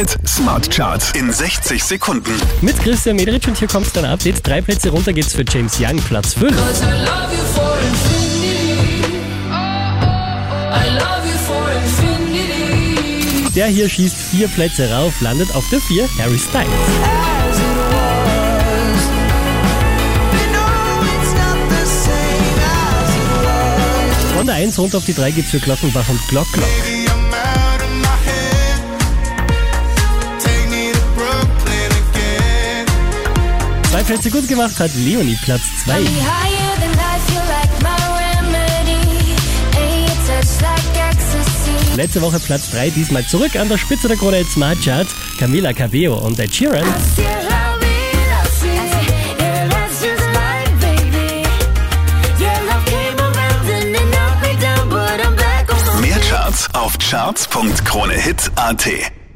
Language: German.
Hit Smart Charts in 60 Sekunden. Mit Christian Mederich und hier kommt dein Update. Drei Plätze runter geht's für James Young, Platz 5. Der hier schießt vier Plätze rauf, landet auf der 4, Harry Styles. Von der 1 runter auf die 3 geht's für Glockenbach und Glock Glock. Plätze gut gemacht hat Leonie, Platz 2. Letzte Woche Platz 3, diesmal zurück an der Spitze der Krone Smart Charts. Camila Cabello und Ed Sheeran. Mehr Charts auf charts.kronehit.at.